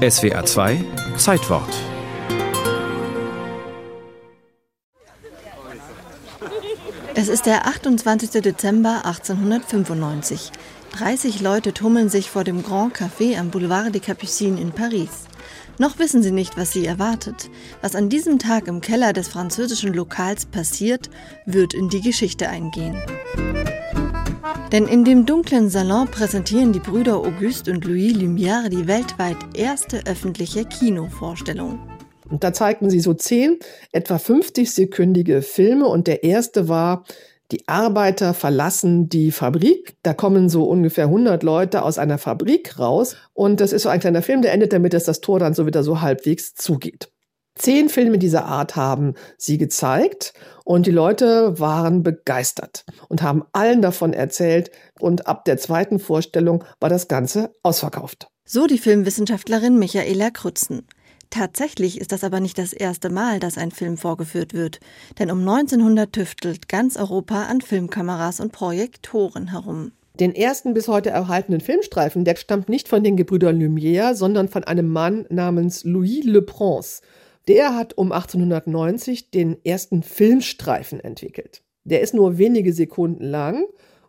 SWA 2 Zeitwort Es ist der 28. Dezember 1895. 30 Leute tummeln sich vor dem Grand Café am Boulevard des Capucines in Paris. Noch wissen sie nicht, was sie erwartet. Was an diesem Tag im Keller des französischen Lokals passiert, wird in die Geschichte eingehen. Denn in dem dunklen Salon präsentieren die Brüder Auguste und Louis Lumière die weltweit erste öffentliche Kinovorstellung. Und da zeigten sie so zehn, etwa 50-sekündige Filme und der erste war die Arbeiter verlassen die Fabrik. Da kommen so ungefähr 100 Leute aus einer Fabrik raus. Und das ist so ein kleiner Film, der endet damit, dass das Tor dann so wieder so halbwegs zugeht. Zehn Filme dieser Art haben sie gezeigt und die Leute waren begeistert und haben allen davon erzählt und ab der zweiten Vorstellung war das Ganze ausverkauft. So die Filmwissenschaftlerin Michaela Krützen. Tatsächlich ist das aber nicht das erste Mal, dass ein Film vorgeführt wird, denn um 1900 tüftelt ganz Europa an Filmkameras und Projektoren herum. Den ersten bis heute erhaltenen Filmstreifen, der stammt nicht von den Gebrüdern Lumière, sondern von einem Mann namens Louis Le Prince. Der hat um 1890 den ersten Filmstreifen entwickelt. Der ist nur wenige Sekunden lang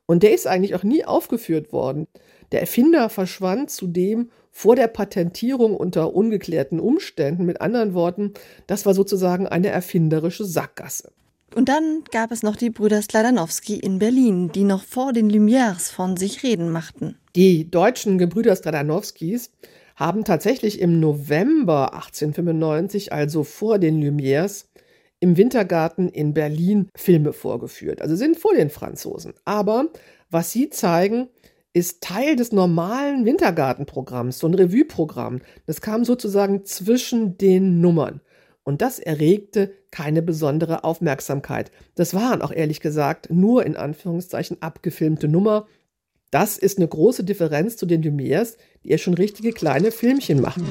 und der ist eigentlich auch nie aufgeführt worden. Der Erfinder verschwand zudem vor der Patentierung unter ungeklärten Umständen. Mit anderen Worten, das war sozusagen eine erfinderische Sackgasse. Und dann gab es noch die Brüder Sladanowski in Berlin, die noch vor den Lumières von sich reden machten. Die deutschen Gebrüder Stradanowskis haben tatsächlich im November 1895, also vor den Lumières, im Wintergarten in Berlin Filme vorgeführt. Also sind vor den Franzosen. Aber was sie zeigen, ist Teil des normalen Wintergartenprogramms, so ein Revue-Programm. Das kam sozusagen zwischen den Nummern. Und das erregte keine besondere Aufmerksamkeit. Das waren auch ehrlich gesagt nur in Anführungszeichen abgefilmte Nummer. Das ist eine große Differenz zu den Lumières, die ja schon richtige kleine Filmchen machen.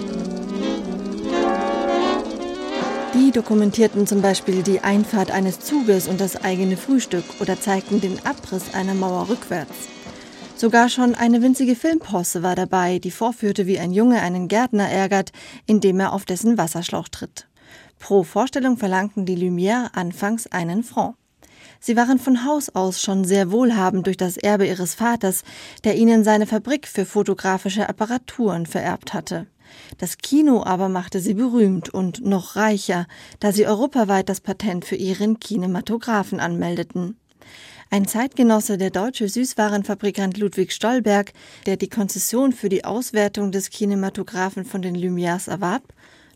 Die dokumentierten zum Beispiel die Einfahrt eines Zuges und das eigene Frühstück oder zeigten den Abriss einer Mauer rückwärts. Sogar schon eine winzige Filmposse war dabei, die vorführte, wie ein Junge einen Gärtner ärgert, indem er auf dessen Wasserschlauch tritt. Pro Vorstellung verlangten die Lumière anfangs einen Franc. Sie waren von Haus aus schon sehr wohlhabend durch das Erbe ihres Vaters, der ihnen seine Fabrik für fotografische Apparaturen vererbt hatte. Das Kino aber machte sie berühmt und noch reicher, da sie europaweit das Patent für ihren Kinematographen anmeldeten. Ein Zeitgenosse, der deutsche Süßwarenfabrikant Ludwig Stolberg, der die Konzession für die Auswertung des Kinematographen von den Lumières erwarb,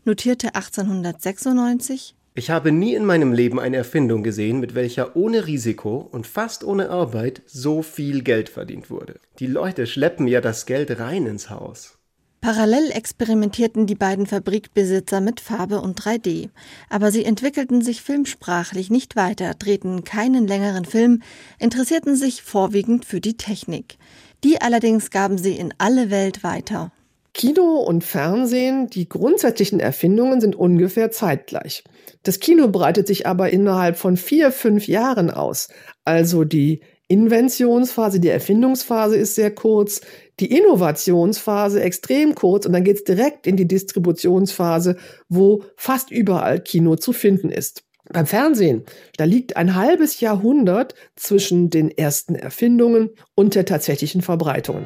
notierte 1896 Ich habe nie in meinem Leben eine Erfindung gesehen, mit welcher ohne Risiko und fast ohne Arbeit so viel Geld verdient wurde. Die Leute schleppen ja das Geld rein ins Haus. Parallel experimentierten die beiden Fabrikbesitzer mit Farbe und 3D, aber sie entwickelten sich filmsprachlich nicht weiter, drehten keinen längeren Film, interessierten sich vorwiegend für die Technik. Die allerdings gaben sie in alle Welt weiter. Kino und Fernsehen, die grundsätzlichen Erfindungen sind ungefähr zeitgleich. Das Kino breitet sich aber innerhalb von vier, fünf Jahren aus. Also die Inventionsphase, die Erfindungsphase ist sehr kurz, die Innovationsphase extrem kurz und dann geht's direkt in die Distributionsphase, wo fast überall Kino zu finden ist. Beim Fernsehen, da liegt ein halbes Jahrhundert zwischen den ersten Erfindungen und der tatsächlichen Verbreitung.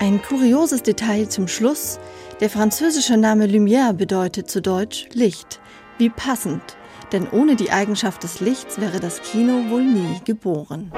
Ein kurioses Detail zum Schluss. Der französische Name Lumière bedeutet zu Deutsch Licht. Wie passend, denn ohne die Eigenschaft des Lichts wäre das Kino wohl nie geboren.